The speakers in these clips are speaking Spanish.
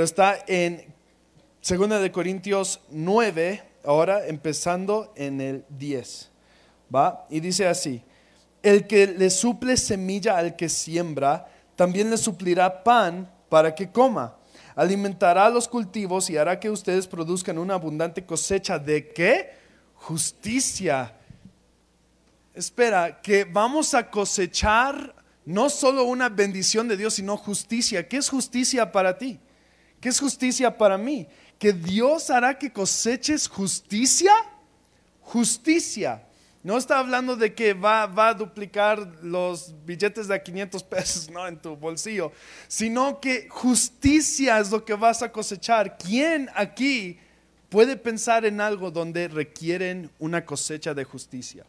Está en 2 de Corintios 9, ahora empezando en el 10. ¿Va? Y dice así, el que le suple semilla al que siembra, también le suplirá pan para que coma. Alimentará los cultivos y hará que ustedes produzcan una abundante cosecha de qué? Justicia. Espera, que vamos a cosechar no solo una bendición de Dios, sino justicia. ¿Qué es justicia para ti? ¿Qué es justicia para mí? Que Dios hará que coseches justicia. Justicia. No está hablando de que va, va, a duplicar los billetes de 500 pesos ¿no? en tu bolsillo, sino que justicia es lo que vas a cosechar. ¿Quién aquí puede pensar en algo donde requieren una cosecha de justicia?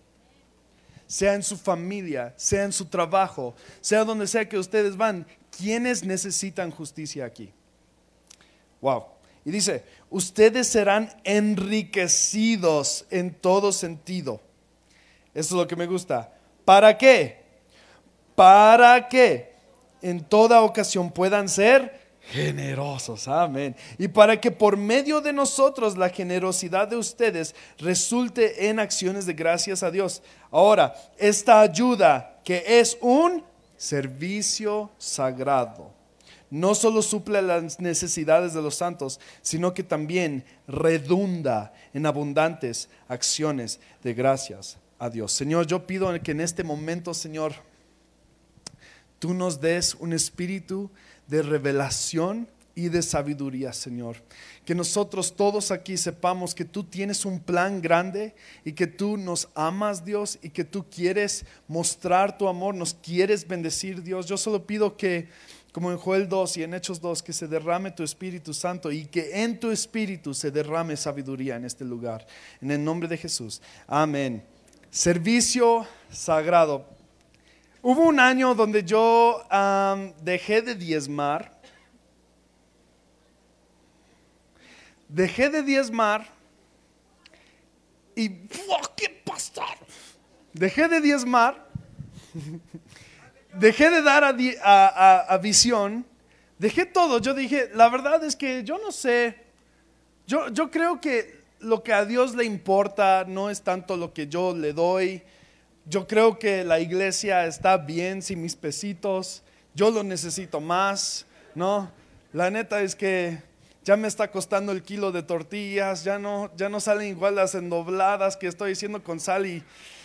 Sea en su familia, sea en su trabajo, sea donde sea que ustedes van, ¿quiénes necesitan justicia aquí? Wow. Y dice, ustedes serán enriquecidos en todo sentido. Eso es lo que me gusta. ¿Para qué? Para que en toda ocasión puedan ser generosos. Amén. Y para que por medio de nosotros la generosidad de ustedes resulte en acciones de gracias a Dios. Ahora, esta ayuda que es un servicio sagrado no solo suple las necesidades de los santos, sino que también redunda en abundantes acciones de gracias a Dios. Señor, yo pido que en este momento, Señor, tú nos des un espíritu de revelación y de sabiduría, Señor. Que nosotros todos aquí sepamos que tú tienes un plan grande y que tú nos amas, Dios, y que tú quieres mostrar tu amor, nos quieres bendecir, Dios. Yo solo pido que como en Joel 2 y en Hechos 2, que se derrame tu Espíritu Santo y que en tu Espíritu se derrame sabiduría en este lugar. En el nombre de Jesús. Amén. Servicio sagrado. Hubo un año donde yo dejé de diezmar. Dejé de diezmar. Y, ¿qué pasó? Dejé de diezmar dejé de dar a, visión, dejé todo. Yo dije, la verdad es que yo no sé, yo, yo creo que lo que a Dios le importa no es tanto lo que yo le doy. Yo creo que la iglesia está bien sin mis pesitos. Yo lo necesito más, ¿no? La neta es que ya me está costando el kilo de tortillas, ya no, ya no salen igual las endobladas que estoy haciendo con sal y,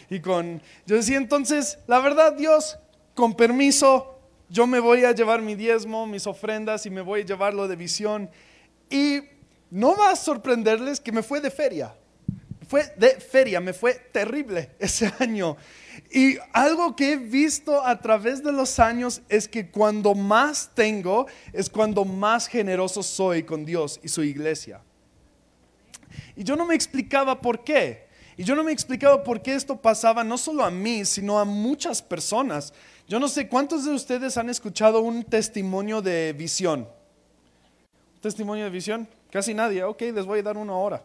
y con... Yo decía, entonces, la verdad, Dios, con permiso, yo me voy a llevar mi diezmo, mis ofrendas y me voy a llevarlo de visión. Y no va a sorprenderles que me fue de feria. Fue de feria, me fue terrible ese año. Y algo que he visto a través de los años es que cuando más tengo es cuando más generoso soy con Dios y su iglesia. Y yo no me explicaba por qué. Y yo no me explicaba por qué esto pasaba no solo a mí, sino a muchas personas. Yo no sé cuántos de ustedes han escuchado un testimonio de visión. ¿Un testimonio de visión? Casi nadie. Ok, les voy a dar uno ahora.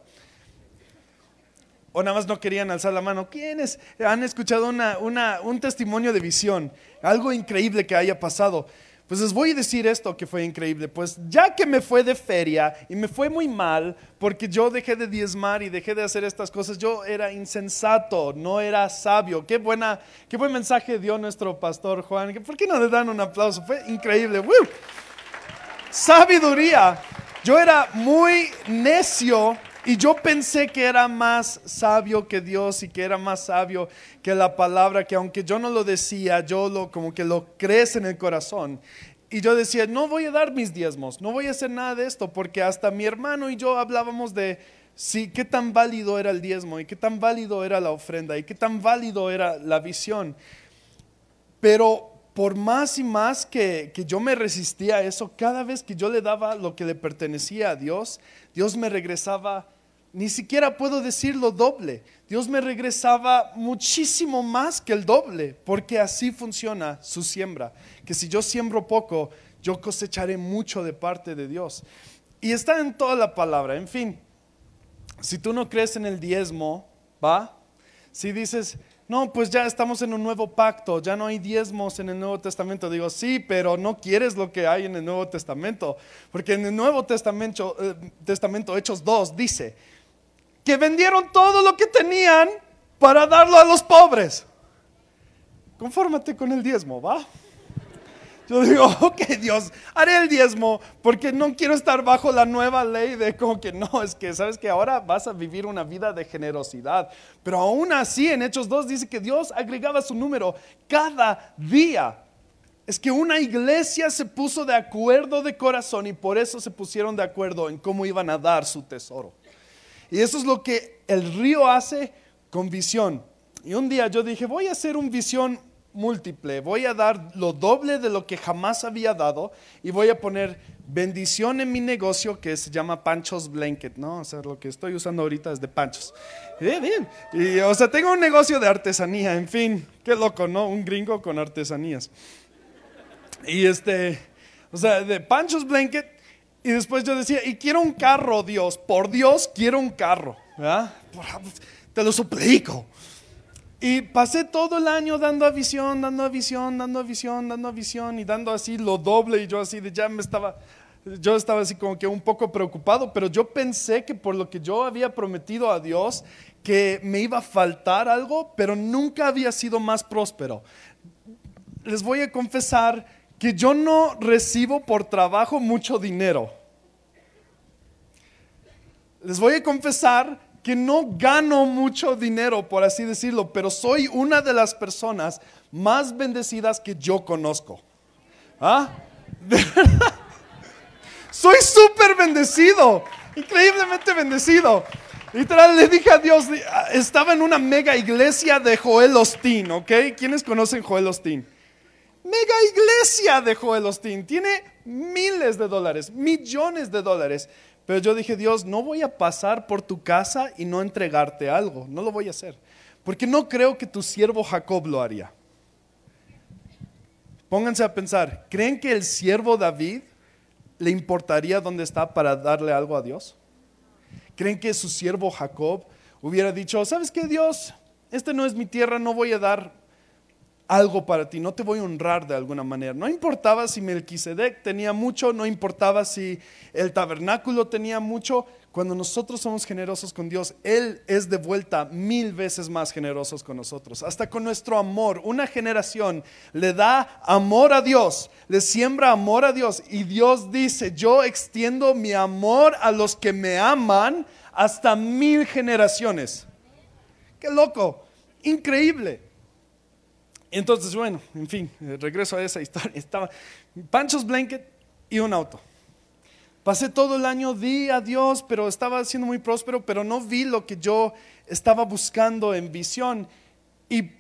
O nada más no querían alzar la mano. ¿Quiénes han escuchado un testimonio de visión? Algo increíble que haya pasado. Pues les voy a decir esto que fue increíble. Pues ya que me fue de feria y me fue muy mal porque yo dejé de diezmar y dejé de hacer estas cosas, yo era insensato, no era sabio. Qué, buena, qué buen mensaje dio nuestro pastor Juan. ¿Por qué no le dan un aplauso? Fue increíble. Sabiduría. Yo era muy necio y yo pensé que era más sabio que Dios y que era más sabio que la palabra, que aunque yo no lo decía, yo lo como que lo crees en el corazón. Y yo decía, no voy a dar mis diezmos, no voy a hacer nada de esto, porque hasta mi hermano y yo hablábamos de sí, qué tan válido era el diezmo y qué tan válido era la ofrenda y qué tan válido era la visión. Pero por más y más que, que, yo me resistía a eso, cada vez que yo le daba lo que le pertenecía a Dios, Dios me regresaba, ni siquiera puedo decirlo doble, Dios me regresaba muchísimo más que el doble, porque así funciona su siembra, que si yo siembro poco, yo cosecharé mucho de parte de Dios. Y está en toda la palabra, en fin, si tú no crees en el diezmo, ¿va? Si dices, no, pues ya estamos en un nuevo pacto, ya no hay diezmos en el Nuevo Testamento. Digo, sí, pero no quieres lo que hay en el Nuevo Testamento, porque en el Nuevo Testamento, eh, Testamento Hechos 2 dice vendieron todo lo que tenían para darlo a los pobres. Confórmate con el diezmo, ¿va? Yo digo, ok Dios, haré el diezmo porque no quiero estar bajo la nueva ley de como que no, es que sabes que ahora vas a vivir una vida de generosidad. Pero aún así en Hechos 2 dice que Dios agregaba su número cada día. Es que una iglesia se puso de acuerdo de corazón y por eso se pusieron de acuerdo en cómo iban a dar su tesoro. Y eso es lo que el río hace con visión. Y un día yo dije, voy a hacer un visión múltiple, voy a dar lo doble de lo que jamás había dado y voy a poner bendición en mi negocio que se llama Panchos Blanket, ¿no? O sea, lo que estoy usando ahorita es de Panchos. Bien, bien. Y, o sea, tengo un negocio de artesanía, en fin, qué loco, ¿no? Un gringo con artesanías. Y este, o sea, de Panchos Blanket. Y después yo decía, y quiero un carro, Dios, por Dios quiero un carro. Te lo suplico. Y pasé todo el año dando a visión, dando a visión, dando a visión, dando a visión y dando así lo doble y yo así de ya me estaba, yo estaba así como que un poco preocupado, pero yo pensé que por lo que yo había prometido a Dios, que me iba a faltar algo, pero nunca había sido más próspero. Les voy a confesar que yo no recibo por trabajo mucho dinero. Les voy a confesar que no gano mucho dinero, por así decirlo, pero soy una de las personas más bendecidas que yo conozco. ¿Ah? soy súper bendecido, increíblemente bendecido. Literal, le dije a Dios, estaba en una mega iglesia de Joel Osteen, ¿ok? ¿Quiénes conocen Joel Osteen? Mega iglesia de Joel Osteen, tiene miles de dólares, millones de dólares. Pero yo dije, Dios, no voy a pasar por tu casa y no entregarte algo. No lo voy a hacer. Porque no creo que tu siervo Jacob lo haría. Pónganse a pensar, ¿creen que el siervo David le importaría dónde está para darle algo a Dios? ¿Creen que su siervo Jacob hubiera dicho, ¿sabes qué Dios? Este no es mi tierra, no voy a dar algo para ti, no te voy a honrar de alguna manera. No importaba si Melquisedec tenía mucho, no importaba si el tabernáculo tenía mucho. Cuando nosotros somos generosos con Dios, Él es de vuelta mil veces más generosos con nosotros. Hasta con nuestro amor, una generación le da amor a Dios, le siembra amor a Dios y Dios dice, yo extiendo mi amor a los que me aman hasta mil generaciones. Qué loco, increíble. Entonces, bueno, en fin, eh, regreso a esa historia. Estaba Panchos Blanket y un auto. Pasé todo el año, di a Dios, pero estaba siendo muy próspero, pero no vi lo que yo estaba buscando en visión. Y,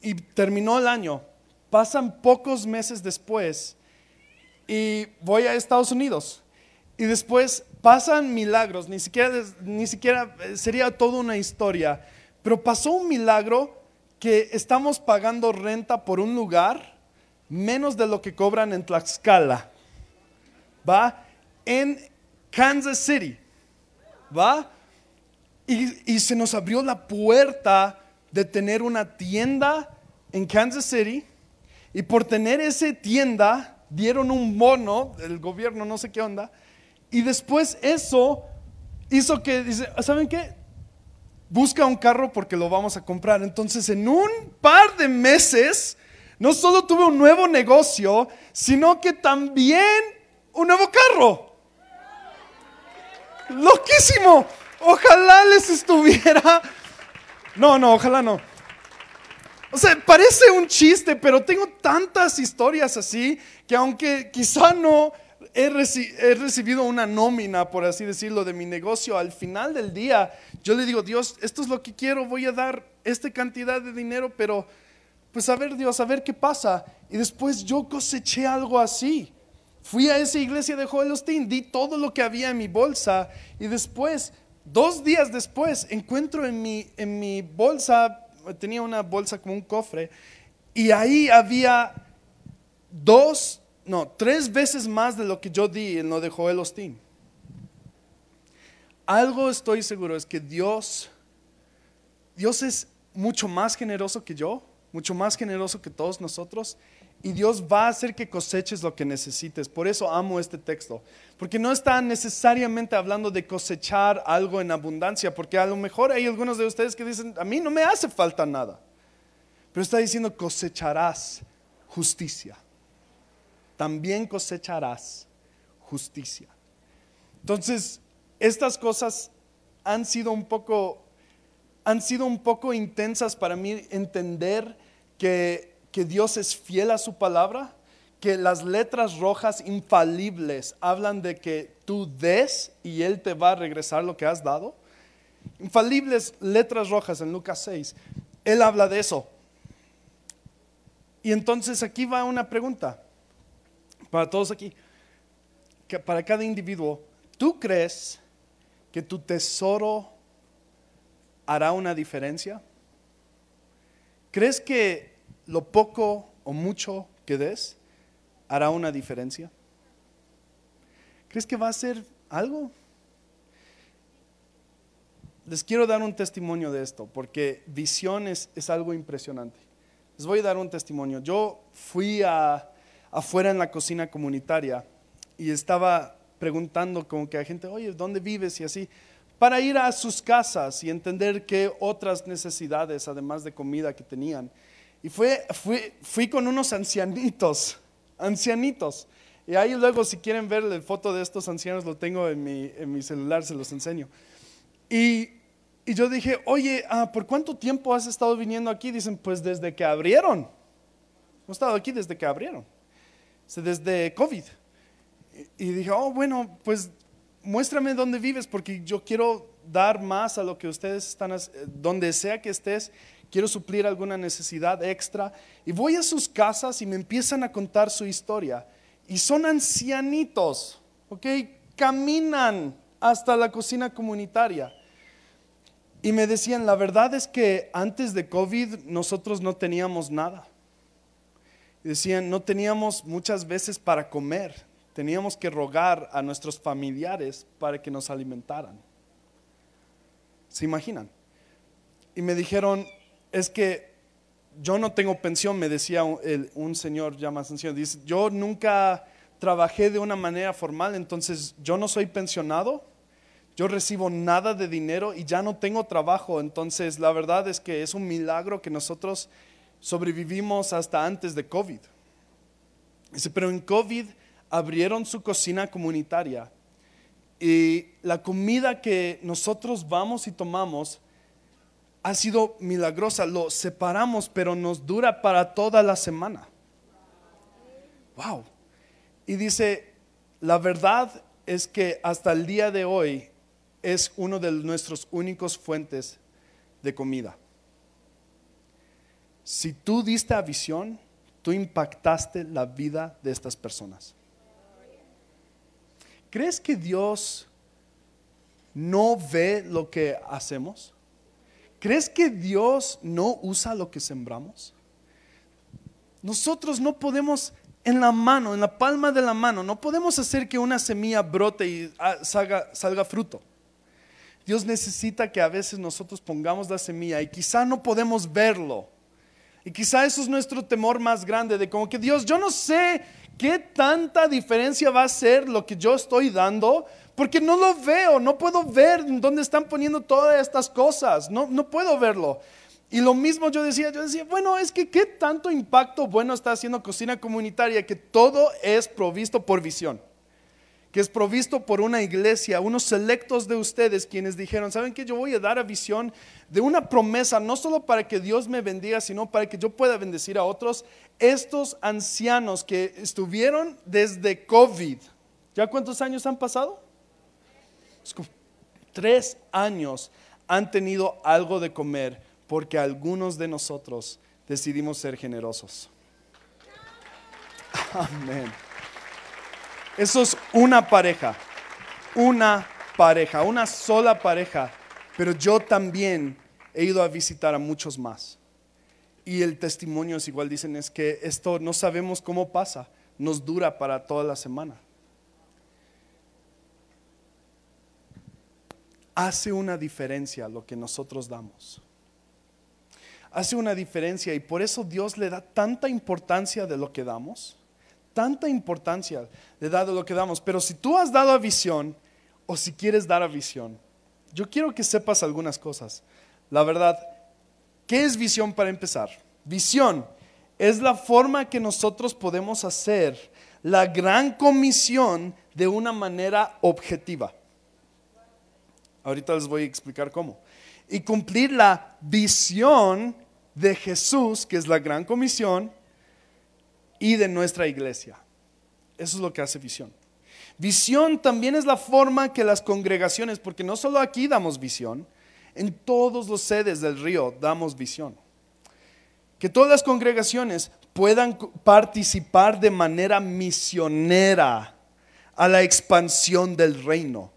y terminó el año. Pasan pocos meses después y voy a Estados Unidos. Y después pasan milagros, ni siquiera, ni siquiera eh, sería toda una historia, pero pasó un milagro que estamos pagando renta por un lugar menos de lo que cobran en Tlaxcala. ¿Va? En Kansas City. ¿Va? Y, y, se nos abrió la puerta de tener una tienda en Kansas City. Y por tener esa tienda, dieron un bono del gobierno, no sé qué onda. Y después eso hizo que, ¿saben qué? Busca un carro porque lo vamos a comprar. Entonces, en un par de meses, no solo tuve un nuevo negocio, sino que también un nuevo carro. Loquísimo. Ojalá les estuviera... No, no, ojalá no. O sea, parece un chiste, pero tengo tantas historias así que aunque quizá no he, recibido una nómina, por así decirlo, de mi negocio, al final del día yo le digo, Dios, esto es lo que quiero, voy a dar esta cantidad de dinero, pero pues a ver Dios, a ver qué pasa. Y después yo coseché algo así. Fui a esa iglesia de Joel Osteen, di todo lo que había en mi bolsa y después, dos días después, encuentro en mi, en mi bolsa, tenía una bolsa como un cofre, y ahí había dos no, tres veces más de lo que yo di en lo de Joel Osteen. Algo estoy seguro es que Dios, Dios es mucho más generoso que yo, mucho más generoso que todos nosotros. Y Dios va a hacer que coseches lo que necesites. Por eso amo este texto. Porque no está necesariamente hablando de cosechar algo en abundancia. Porque a lo mejor hay algunos de ustedes que dicen, a mí no me hace falta nada. Pero está diciendo, cosecharás justicia. También cosecharás justicia. Entonces, estas cosas han sido un poco, han sido un poco intensas para mí entender que, que Dios es fiel a su palabra, que las letras rojas infalibles hablan de que tú des y Él te va a regresar lo que has dado. Infalibles letras rojas en Lucas 6. Él habla de eso. Y entonces aquí va una pregunta para todos aquí, para cada individuo. ¿Tú crees que tu tesoro hará una diferencia? ¿Crees que lo poco o mucho que des hará una diferencia? ¿Crees que va a ser algo? Les quiero dar un testimonio de esto, porque visión es, algo impresionante. Les voy a dar un testimonio. Yo fui afuera en la cocina comunitaria y estaba preguntando como que a gente, oye, ¿dónde vives? Y así, para ir a sus casas y entender qué otras necesidades, además de comida, que tenían. Y fue, fui, fui con unos ancianitos, ancianitos. Y ahí luego, si quieren ver la foto de estos ancianos, lo tengo en mi, en mi celular, se los enseño. Y, y yo dije, oye, ah, ¿por cuánto tiempo has estado viniendo aquí? Dicen, pues desde que abrieron. Hemos estado aquí desde que abrieron. Desde COVID y dije, oh, bueno, pues muéstrame dónde vives porque yo quiero dar más a lo que ustedes están, donde sea que estés, quiero suplir alguna necesidad extra. Y voy a sus casas y me empiezan a contar su historia. Y son ancianitos, ¿ok? Caminan hasta la cocina comunitaria. Y me decían, la verdad es que antes de COVID nosotros no teníamos nada. decían, no teníamos muchas veces para comer teníamos que rogar a nuestros familiares para que nos alimentaran. ¿Se imaginan? Y me dijeron, es que yo no tengo pensión, me decía un, señor ya más anciano, dice, yo nunca trabajé de una manera formal, entonces yo no soy pensionado, yo recibo nada de dinero y ya no tengo trabajo, entonces la verdad es que es un milagro que nosotros sobrevivimos hasta antes de COVID. Dice, pero en COVID abrieron su cocina comunitaria y la comida que nosotros vamos y tomamos ha sido milagrosa. Lo separamos, pero nos dura para toda la semana. Wow. Y dice, la verdad es que hasta el día de hoy es uno de nuestros únicos fuentes de comida. Si tú diste a visión, tú impactaste la vida de estas personas. ¿Crees que Dios no ve lo que hacemos? ¿Crees que Dios no usa lo que sembramos? Nosotros no podemos en la mano, en la palma de la mano, no podemos hacer que una semilla brote y ah, salga, salga fruto. Dios necesita que a veces nosotros pongamos la semilla y quizá no podemos verlo. Y quizá eso es nuestro temor más grande de como que Dios, yo no sé ¿qué tanta diferencia va a ser lo que yo estoy dando? Porque no lo veo, no puedo ver dónde están poniendo todas estas cosas, no, no puedo verlo. Y lo mismo yo decía, yo decía, bueno, es que qué tanto impacto bueno está haciendo cocina comunitaria, que todo es provisto por visión que es provisto por una iglesia, unos selectos de ustedes quienes dijeron, ¿saben qué? Yo voy a dar a visión de una promesa, no solo para que Dios me bendiga, sino para que yo pueda bendecir a otros. Estos ancianos que estuvieron desde COVID, ¿ya cuántos años han pasado? Tres años han tenido algo de comer porque algunos de nosotros decidimos ser generosos. Amén. Eso es una pareja, una pareja, una sola pareja. Pero yo también he ido a visitar a muchos más. Y el testimonio es igual, dicen, es que esto no sabemos cómo pasa, nos dura para toda la semana. Hace una diferencia lo que nosotros damos. hace una diferencia y por eso Dios le da tanta importancia de lo que damos, tanta importancia de lo que damos. Pero si tú has dado a visión o si quieres dar a visión, yo quiero que sepas algunas cosas. La verdad, ¿qué es visión para empezar? Visión es la forma que nosotros podemos hacer la gran comisión de una manera objetiva. Ahorita les voy a explicar cómo. Y cumplir la visión de Jesús, que es la gran comisión, y de nuestra iglesia. Eso es lo que hace visión. Visión también es la forma que las congregaciones, porque no solo aquí damos visión, en todos los sedes del río damos visión. Que todas las congregaciones puedan participar de manera misionera a la expansión del reino.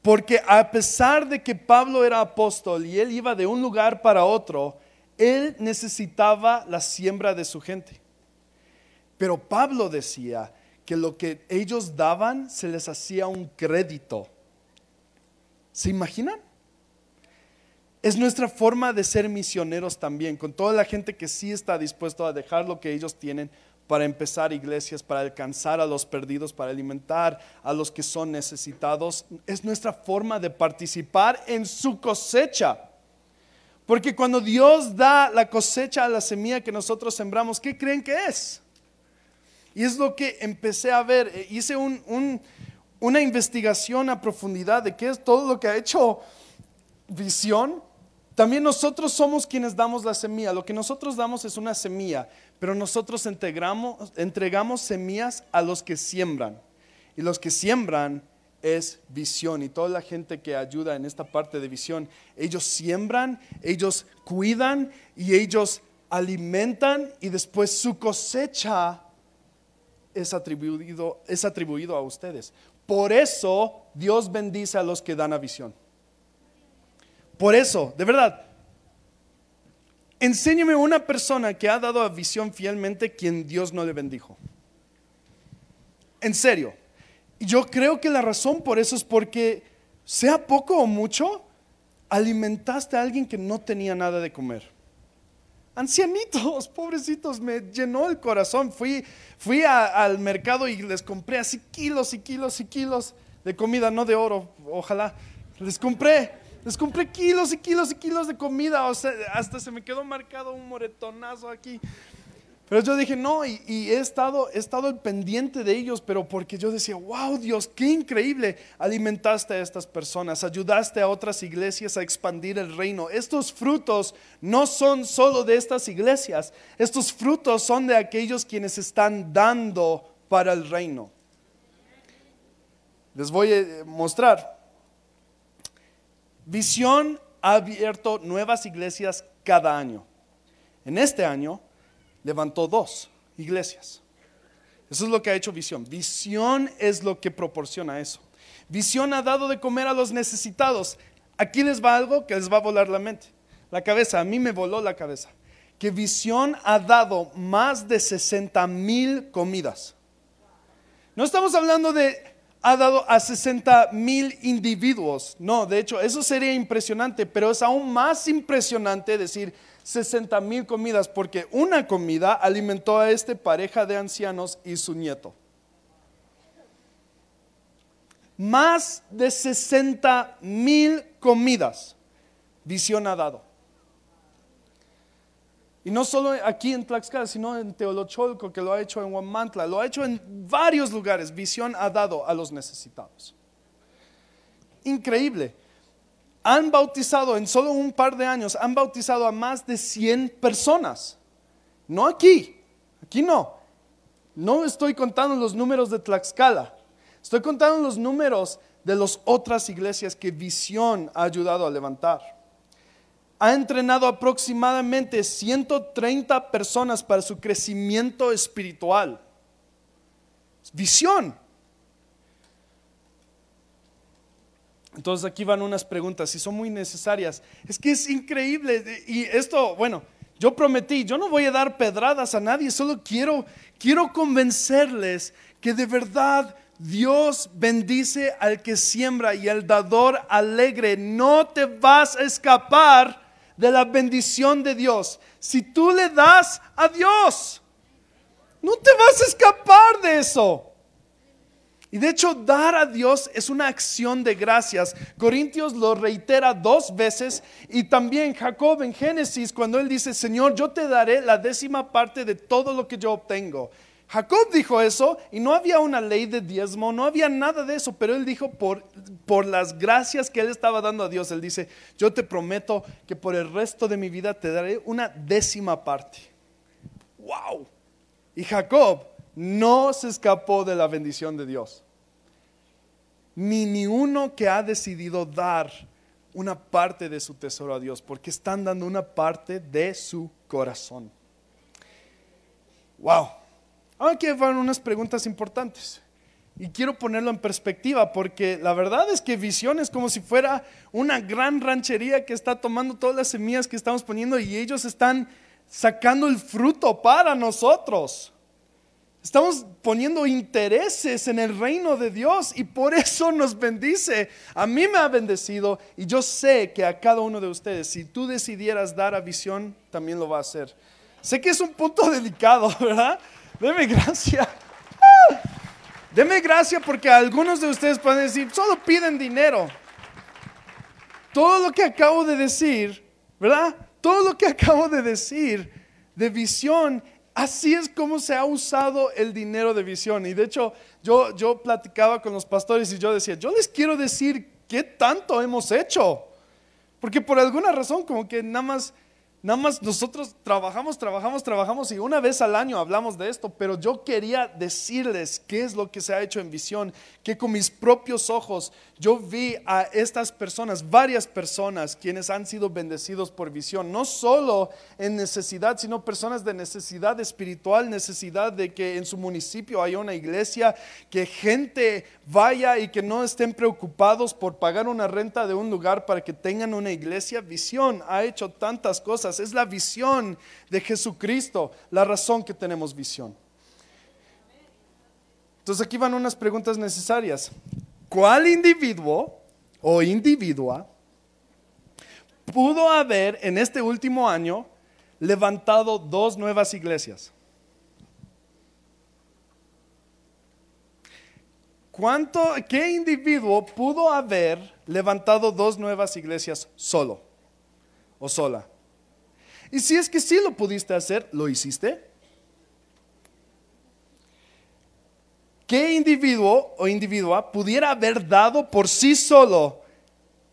Porque a pesar de que Pablo era apóstol y él iba de un lugar para otro, él necesitaba la siembra de su gente. Pero Pablo decía que lo que ellos daban se les hacía un crédito. ¿Se imaginan? Es nuestra forma de ser misioneros también, con toda la gente que sí está dispuesto a dejar lo que ellos tienen para empezar iglesias, para alcanzar a los perdidos, para alimentar a los que son necesitados. Es nuestra forma de participar en su cosecha. Porque cuando Dios da la cosecha a la semilla que nosotros sembramos, ¿qué creen que es? Y es lo que empecé a ver. Eh, hice una investigación a profundidad de qué es todo lo que ha hecho visión también nosotros somos quienes damos la semilla. Lo que nosotros damos es una semilla, pero nosotros entregamos, entregamos semillas a los que siembran. Y los que siembran es visión. Y toda la gente que ayuda en esta parte de visión, ellos siembran, ellos cuidan y ellos alimentan y después su cosecha es atribuido, es atribuido a ustedes. Por eso Dios bendice a los que dan a visión. Por eso, de verdad, enséñame una persona que ha dado a visión fielmente quien Dios no le bendijo. En serio. Yo creo que la razón por eso es porque, sea poco o mucho, alimentaste a alguien que no tenía nada de comer. Ancianitos, pobrecitos, me llenó el corazón. Fui, fui al mercado y les compré así kilos y kilos y kilos de comida, no de oro, ojalá. Les compré les compré kilos y kilos y kilos de comida, hasta se me quedó marcado un moretonazo aquí. Pero yo dije, no, y, he, estado, he estado al pendiente de ellos, pero porque yo decía, wow, Dios, qué increíble, alimentaste a estas personas, ayudaste a otras iglesias a expandir el reino. Estos frutos no son solo de estas iglesias, estos frutos son de aquellos quienes están dando para el reino. Les voy a mostrar. Visión ha abierto nuevas iglesias cada año. En este año levantó dos iglesias. Eso es lo que ha hecho Visión. Visión es lo que proporciona eso. Visión ha dado de comer a los necesitados. Aquí les va algo que les va a volar la mente. La cabeza, a mí me voló la cabeza. Que Visión ha dado más de 60 mil comidas. No estamos hablando de ha dado a 60 mil individuos. No, de hecho, eso sería impresionante, pero es aún más impresionante decir 60 mil comidas, porque una comida alimentó a esta pareja de ancianos y su nieto. Más de 60 mil comidas Visión ha dado. Y no solo aquí en Tlaxcala, sino en Teolocholco, que lo ha hecho en Huamantla, lo ha hecho en varios lugares. Visión ha dado a los necesitados. Increíble. Han bautizado en solo un par de años, han bautizado a más de 100 personas. No aquí, aquí no. No estoy contando los números de Tlaxcala. Estoy contando los números de las otras iglesias que Visión ha ayudado a levantar ha entrenado aproximadamente 130 personas para su crecimiento espiritual. Visión. Entonces aquí van unas preguntas y son muy necesarias. Es que es increíble y esto, bueno, yo prometí, yo no voy a dar pedradas a nadie, solo quiero quiero convencerles que de verdad Dios bendice al que siembra y al dador alegre. No te vas a escapar de la bendición de Dios si tú le das a Dios. No te vas a escapar de eso. Y de hecho, dar a Dios es una acción de gracias. Corintios lo reitera dos veces y también Jacob en Génesis cuando él dice, Señor, yo te daré la décima parte de todo lo que yo obtengo. Jacob dijo eso y no había una ley de diezmo, no había nada de eso, pero él dijo por, por las gracias que él estaba dando a Dios, él dice, yo te prometo que por el resto de mi vida te daré una décima parte. ¡Wow! Y Jacob no se escapó de la bendición de Dios. Ni ni uno que ha decidido dar una parte de su tesoro a Dios, porque están dando una parte de su corazón. Wow. Ahora quiero van unas preguntas importantes. Y quiero ponerlo en perspectiva porque la verdad es que visión es como si fuera una gran ranchería que está tomando todas las semillas que estamos poniendo y ellos están sacando el fruto para nosotros. Estamos poniendo intereses en el reino de Dios y por eso nos bendice. A mí me ha bendecido y yo sé que a cada uno de ustedes, si tú decidieras dar a visión, también lo va a hacer. Sé que es un punto delicado, ¿verdad? Deme gracia. Deme gracia porque algunos de ustedes pueden decir, solo piden dinero. Todo lo que acabo de decir, ¿verdad? Todo lo que acabo de decir de visión Así es como se ha usado el dinero de visión. Y de hecho, yo, yo platicaba con los pastores y yo decía, yo les quiero decir qué tanto hemos hecho. Porque por alguna razón, como que nada más Nada más nosotros trabajamos, trabajamos, trabajamos y una vez al año hablamos de esto, pero yo quería decirles qué es lo que se ha hecho en visión, que con mis propios ojos yo vi a estas personas, varias personas quienes han sido bendecidos por visión, no solo en necesidad, sino personas de necesidad espiritual, necesidad de que en su municipio haya una iglesia, que gente vaya y que no estén preocupados por pagar una renta de un lugar para que tengan una iglesia. Visión ha hecho tantas cosas es la visión de Jesucristo la razón que tenemos visión. Entonces aquí van unas preguntas necesarias. ¿Cuál individuo o individua pudo haber en este último año levantado dos nuevas iglesias? ¿Cuánto, ¿Qué individuo pudo haber levantado dos nuevas iglesias solo o sola? Y si es que sí lo pudiste hacer, ¿lo hiciste? ¿Qué individuo o individua pudiera haber dado por sí solo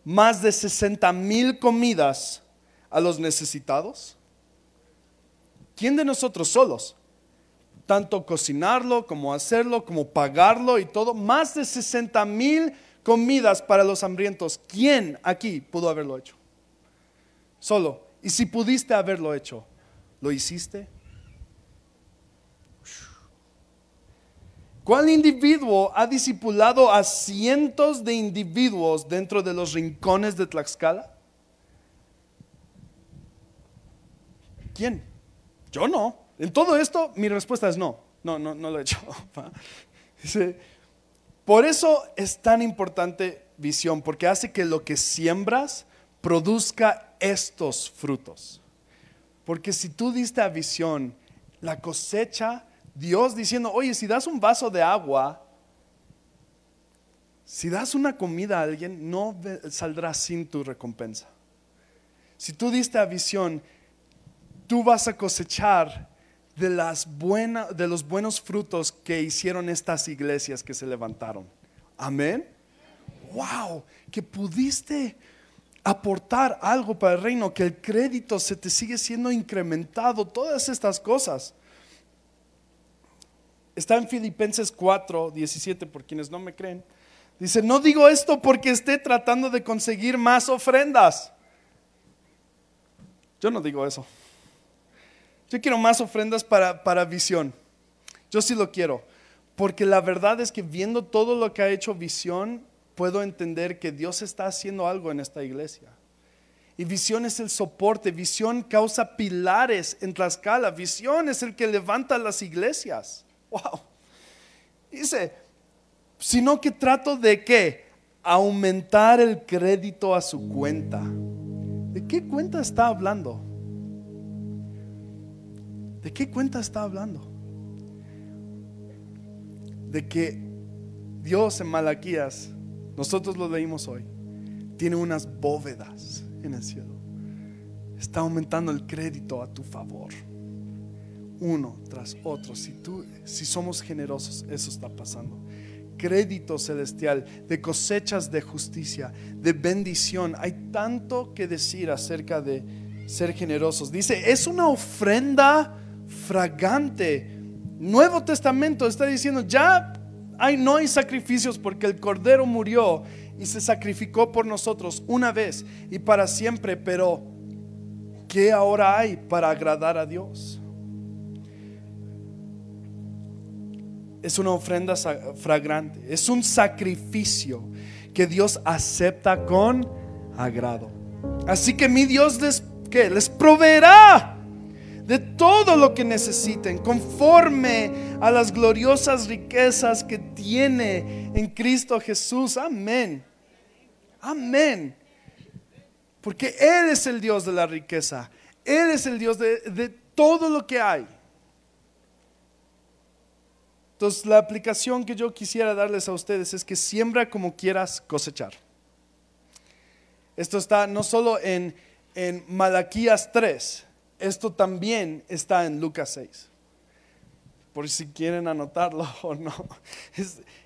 más de 60 mil comidas a los necesitados? ¿Quién de nosotros solos? Tanto cocinarlo como hacerlo, como pagarlo y todo. Más de 60 mil comidas para los hambrientos. ¿Quién aquí pudo haberlo hecho? Solo. Y si pudiste haberlo hecho, ¿lo hiciste? ¿Cuál individuo ha discipulado a cientos de individuos dentro de los rincones de Tlaxcala? ¿Quién? Yo no. En todo esto mi respuesta es no. No, no, no lo he hecho. por eso es tan importante visión, porque hace que lo que siembras produzca estos frutos. Porque si tú diste a visión la cosecha, Dios diciendo, oye, si das un vaso de agua, si das una comida a alguien, no saldrá sin tu recompensa. Si tú diste a visión, tú vas a cosechar de, las de los buenos frutos que hicieron estas iglesias que se levantaron. Amén. Wow, que pudiste aportar algo para el reino, que el crédito se te sigue siendo incrementado, todas estas cosas. Está en Filipenses 4, 17, por quienes no me creen. Dice, no digo esto porque esté tratando de conseguir más ofrendas. Yo no digo eso. Yo quiero más ofrendas para, para visión. Yo sí lo quiero. Porque la verdad es que viendo todo lo que ha hecho visión, puedo entender que Dios está haciendo algo en esta iglesia. Y visión es el soporte, visión causa pilares en Tlaxcala, visión es el que levanta las iglesias. Wow. Dice, sino que trato de qué? Aumentar el crédito a su cuenta. ¿De qué cuenta está hablando? ¿De qué cuenta está hablando? De que Dios en Malaquías, nosotros lo leímos hoy, tiene unas bóvedas en el cielo. Está aumentando el crédito a tu favor. Uno tras otro. Si tú si somos generosos, eso está pasando. Crédito celestial, de cosechas de justicia, de bendición. Hay tanto que decir acerca de ser generosos. Dice, es una ofrenda fragante. Nuevo Testamento está diciendo, ya hay, no hay sacrificios porque el Cordero murió y se sacrificó por nosotros una vez y para siempre, pero ¿qué ahora hay para agradar a Dios? Es una ofrenda fragrante, es un sacrificio que Dios acepta con agrado. Así que mi Dios les, les proveerá de todo lo que necesiten, conforme a las gloriosas riquezas que tiene en Cristo Jesús. Amén. Amén. Porque Él es el Dios de la riqueza. Él es el Dios de, de todo lo que hay. Entonces, la aplicación que yo quisiera darles a ustedes es que siembra como quieras cosechar. Esto está no solo en, en Malaquías 3, esto también está en Lucas 6. Por si quieren anotarlo o no.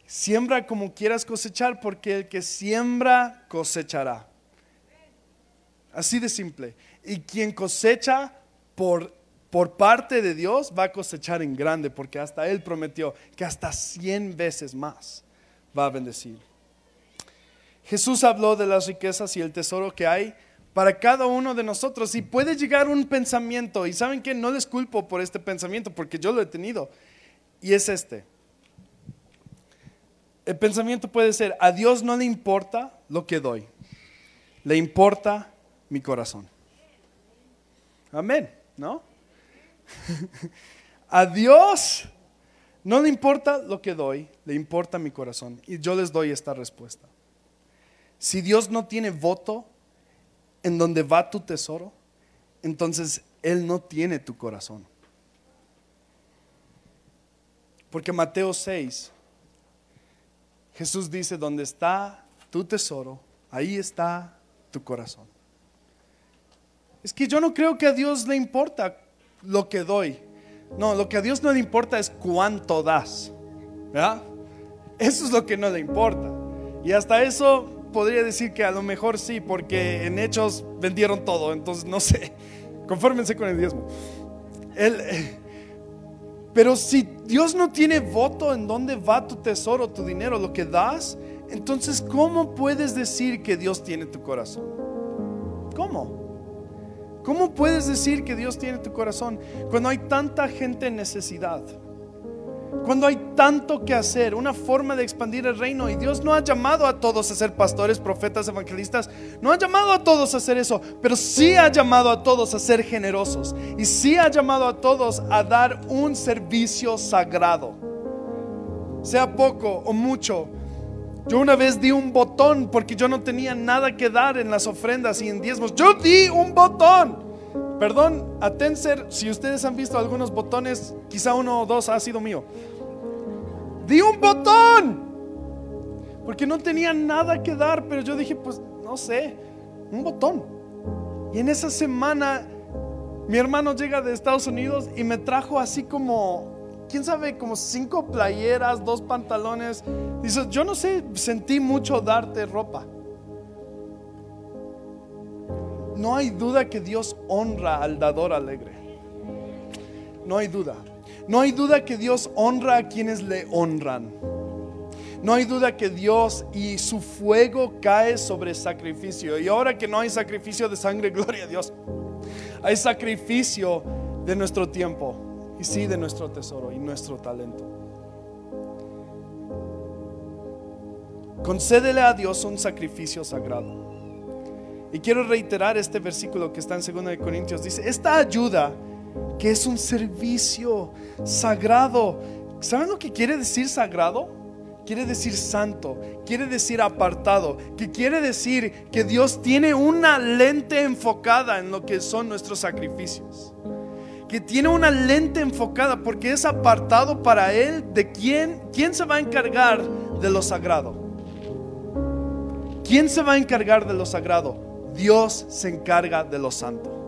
siembra como quieras cosechar, porque el que siembra cosechará. Así de simple. Y quien cosecha por, por parte de Dios va a cosechar en grande, porque hasta Él prometió que hasta cien veces más va a bendecir. Jesús habló de las riquezas y el tesoro que hay para cada uno de nosotros. Y puede llegar un pensamiento, y saben que no les culpo por este pensamiento, porque yo lo he tenido, y es este. El pensamiento puede ser, a Dios no le importa lo que doy, le importa mi corazón. Amén, ¿no? a Dios no le importa lo que doy, le importa mi corazón. Y yo les doy esta respuesta. Si Dios no tiene voto en donde va tu tesoro, entonces Él no tiene tu corazón. Porque Mateo 6, Jesús dice, donde está tu tesoro, ahí está tu corazón. Es que yo no creo que a Dios le importa lo que doy. No, lo que a Dios no le importa es cuánto das. ¿verdad? Eso es lo que no le importa. Y hasta eso podría decir que a lo mejor sí, porque en hechos vendieron todo, entonces no sé, confórmense con el diezmo. Eh, pero si Dios no tiene voto en dónde va tu tesoro, tu dinero, lo que das, entonces ¿cómo puedes decir que Dios tiene tu corazón? ¿Cómo? ¿Cómo puedes decir que Dios tiene tu corazón cuando hay tanta gente en necesidad? Cuando hay tanto que hacer, una forma de expandir el reino. Y Dios no ha llamado a todos a ser pastores, profetas, evangelistas. No ha llamado a todos a hacer eso. Pero sí ha llamado a todos a ser generosos. Y sí ha llamado a todos a dar un servicio sagrado. Sea poco o mucho. Yo una vez di un botón porque yo no tenía nada que dar en las ofrendas y en diezmos. Yo di un botón. Perdón, a Tenser, si ustedes han visto algunos botones, quizá uno o dos ha sido mío. Di un botón. Porque no tenía nada que dar, pero yo dije, pues no sé, un botón. Y en esa semana mi hermano llega de Estados Unidos y me trajo así como, quién sabe, como cinco playeras, dos pantalones. Dice, yo no sé, sentí mucho darte ropa. No hay duda que Dios honra al dador alegre. No hay duda. No hay duda que Dios honra a quienes le honran. No hay duda que Dios y su fuego cae sobre sacrificio. Y ahora que no hay sacrificio de sangre, gloria a Dios. Hay sacrificio de nuestro tiempo y sí de nuestro tesoro y nuestro talento. Concédele a Dios un sacrificio sagrado. Y quiero reiterar este versículo que está en 2 Corintios. Dice, esta ayuda que es un servicio sagrado. ¿Saben lo que quiere decir sagrado? quiere decir santo, quiere decir apartado, que quiere decir que Dios tiene una lente enfocada en lo que son nuestros sacrificios. Que tiene una lente enfocada porque es apartado para Él de quién, quién se va a encargar de lo sagrado. ¿Quién se va a encargar de lo sagrado? Dios se encarga de lo santo.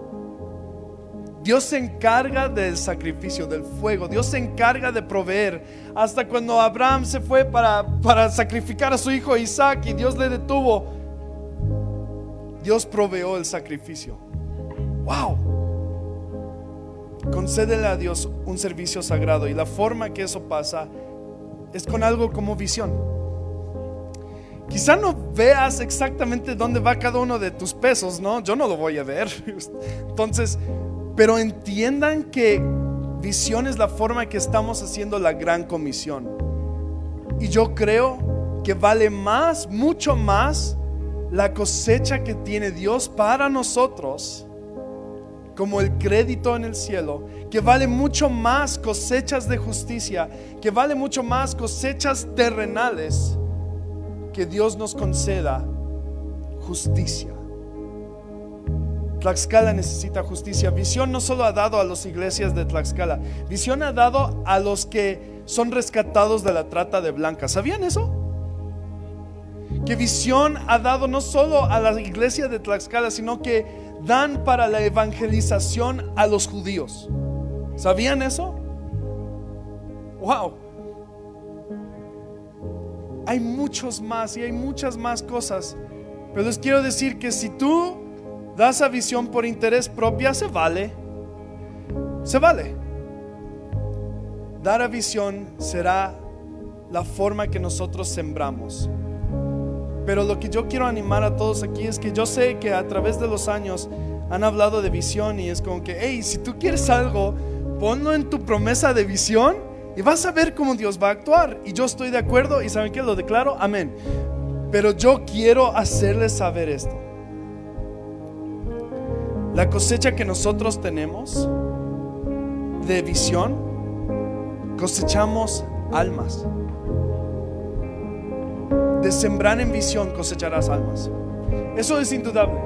Dios se encarga del sacrificio, del fuego. Dios se encarga de proveer. Hasta cuando Abraham se fue para, para sacrificar a su hijo Isaac y Dios le detuvo, Dios proveó el sacrificio. ¡Wow! Concédele a Dios un servicio sagrado y la forma que eso pasa es con algo como visión. Quizá no veas exactamente dónde va cada uno de tus pesos, ¿no? Yo no lo voy a ver. Entonces, pero entiendan que visión es la forma que estamos haciendo la gran comisión. Y yo creo que vale más, mucho más, la cosecha que tiene Dios para nosotros, como el crédito en el cielo, que vale mucho más cosechas de justicia, que vale mucho más cosechas terrenales, que Dios nos conceda justicia. Tlaxcala necesita justicia. Visión no solo ha dado a las iglesias de Tlaxcala, visión ha dado a los que son rescatados de la trata de blancas. ¿Sabían eso? Que visión ha dado no solo a la iglesia de Tlaxcala, sino que dan para la evangelización a los judíos. ¿Sabían eso? Wow. Hay muchos más y hay muchas más cosas. Pero les quiero decir que si tú das a visión por interés propia, se vale. Se vale. Dar a visión será la forma que nosotros sembramos. Pero lo que yo quiero animar a todos aquí es que yo sé que a través de los años han hablado de visión y es como que, hey, si tú quieres algo, ponlo en tu promesa de visión y vas a ver cómo Dios va a actuar. Y yo estoy de acuerdo y saben que lo declaro, amén. Pero yo quiero hacerles saber esto. La cosecha que nosotros tenemos de visión, cosechamos almas. De sembrar en visión cosecharás almas. Eso es indudable.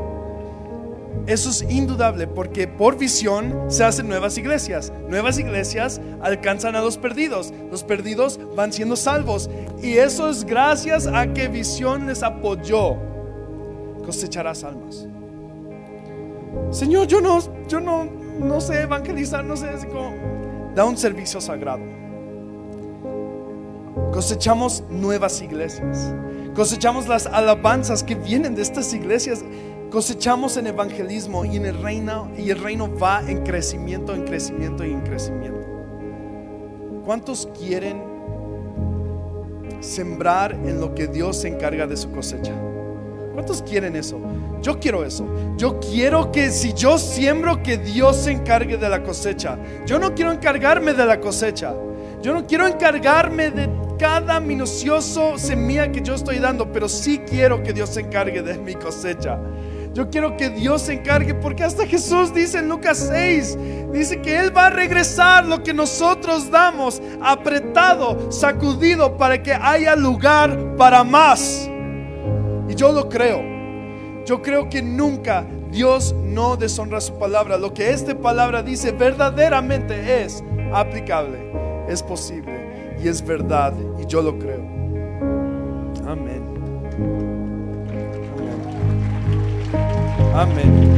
Eso es indudable porque por visión se hacen nuevas iglesias. Nuevas iglesias alcanzan a los perdidos. Los perdidos van siendo salvos. Y eso es gracias a que visión les apoyó. Cosecharás almas. Señor, yo no, yo no, no sé evangelizar, no sé, cómo. Da un servicio sagrado. Cosechamos nuevas iglesias. Cosechamos las alabanzas que vienen de estas iglesias. Cosechamos en evangelismo y en el reino y el reino va en crecimiento, en crecimiento y en crecimiento. ¿Cuántos quieren sembrar en lo que Dios se encarga de su cosecha? ¿Cuántos quieren eso? Yo quiero eso. Yo quiero que si yo siembro, que Dios se encargue de la cosecha. Yo no quiero encargarme de la cosecha. Yo no quiero encargarme de cada minucioso semilla que yo estoy dando, pero sí quiero que Dios se encargue de mi cosecha. Yo quiero que Dios se encargue porque hasta Jesús dice en Lucas 6, dice que Él va a regresar lo que nosotros damos, apretado, sacudido, para que haya lugar para más. Y yo lo creo. Yo creo que nunca Dios no deshonra su palabra. Lo que esta palabra dice verdaderamente es aplicable, es posible y es verdad. Y yo lo creo. Amén. Amén.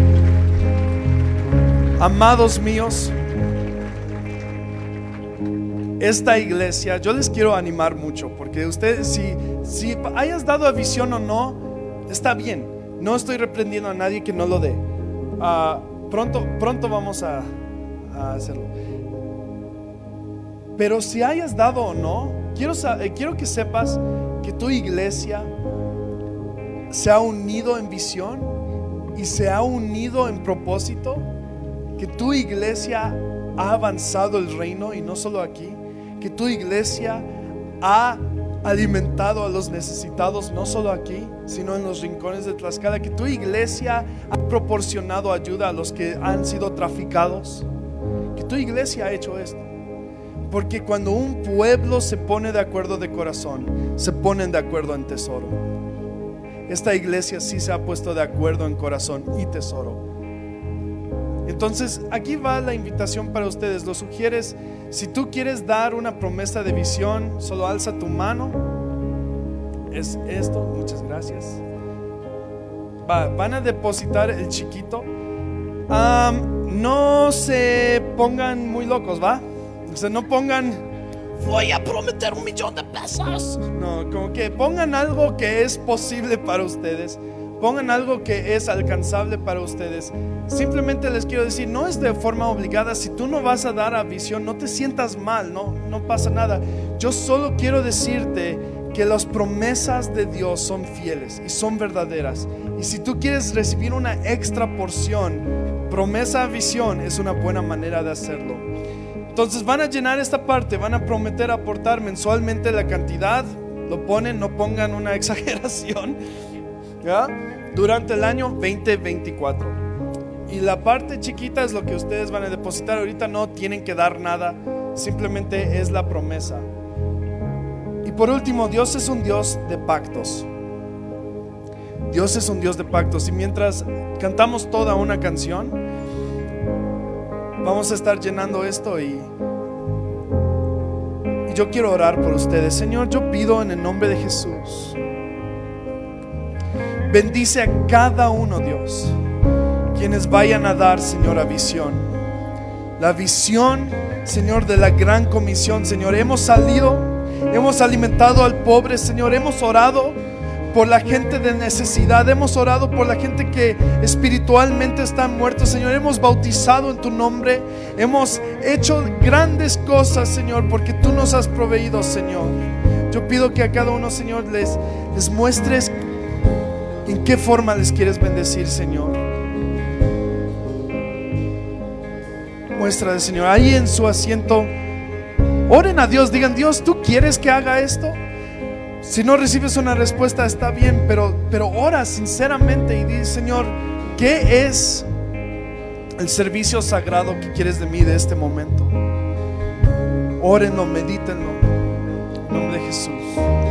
Amados míos, esta iglesia, yo les quiero animar mucho, porque ustedes, si, si hayas dado a visión o no, está bien. No estoy reprendiendo a nadie que no lo dé. Ah, pronto, pronto vamos a, a, hacerlo. Pero si hayas dado o no, quiero, eh, quiero que sepas que tu iglesia se ha unido en visión y se ha unido en propósito, que tu iglesia ha avanzado el reino y no solo aquí, que tu iglesia ha alimentado a los necesitados, no solo aquí, sino en los rincones de Tlaxcala, que tu iglesia ha proporcionado ayuda a los que han sido traficados, que tu iglesia ha hecho esto. Porque cuando un pueblo se pone de acuerdo de corazón, se ponen de acuerdo en tesoro. Esta iglesia sí se ha puesto de acuerdo en corazón y tesoro. Entonces, aquí va la invitación para ustedes. Lo sugieres, si tú quieres dar una promesa de visión, solo alza tu mano. Es esto, muchas gracias. van a depositar el chiquito. no se pongan muy locos, ¿va? O sea, no pongan, voy a prometer un millón de pesos. No, como que pongan algo que es posible para ustedes. Pongan algo que es alcanzable para ustedes. Simplemente les quiero decir, no es de forma obligada. Si tú no vas a dar a visión, no te sientas mal, no, no pasa nada. Yo solo quiero decirte que las promesas de Dios son fieles y son verdaderas. Y si tú quieres recibir una extra porción, promesa a visión es una buena manera de hacerlo. Entonces van a llenar esta parte, van a prometer aportar mensualmente la cantidad, lo ponen, no pongan una exageración. Durante el año 2024. Y la parte chiquita es lo que ustedes van a depositar. Ahorita no tienen que dar nada, simplemente es la promesa. Y por último, Dios es un Dios de pactos. Dios es un Dios de pactos. Y mientras cantamos toda una canción, vamos a estar llenando esto y yo quiero orar por ustedes. Señor, yo pido en el nombre de Jesús Bendice a cada uno, Dios, quienes vayan a dar, Señor, a visión. La visión, Señor, de la gran comisión, Señor. Hemos salido, hemos alimentado al pobre, Señor. Hemos orado por la gente de necesidad. Hemos orado por la gente que espiritualmente está muerta, Señor. Hemos bautizado en tu nombre. Hemos hecho grandes cosas, Señor, porque tú nos has proveído, Señor. Yo pido que a cada uno, Señor, les, les muestres ¿En qué forma les quieres bendecir, Señor? Muestra Señor. Ahí en su asiento, oren a Dios, digan, Dios, ¿tú quieres que haga esto? Si no recibes una respuesta, está bien, pero, pero ora sinceramente y di, Señor, ¿qué es el servicio sagrado que quieres de mí de este momento? Órenlo, medítenlo. En nombre de Jesús.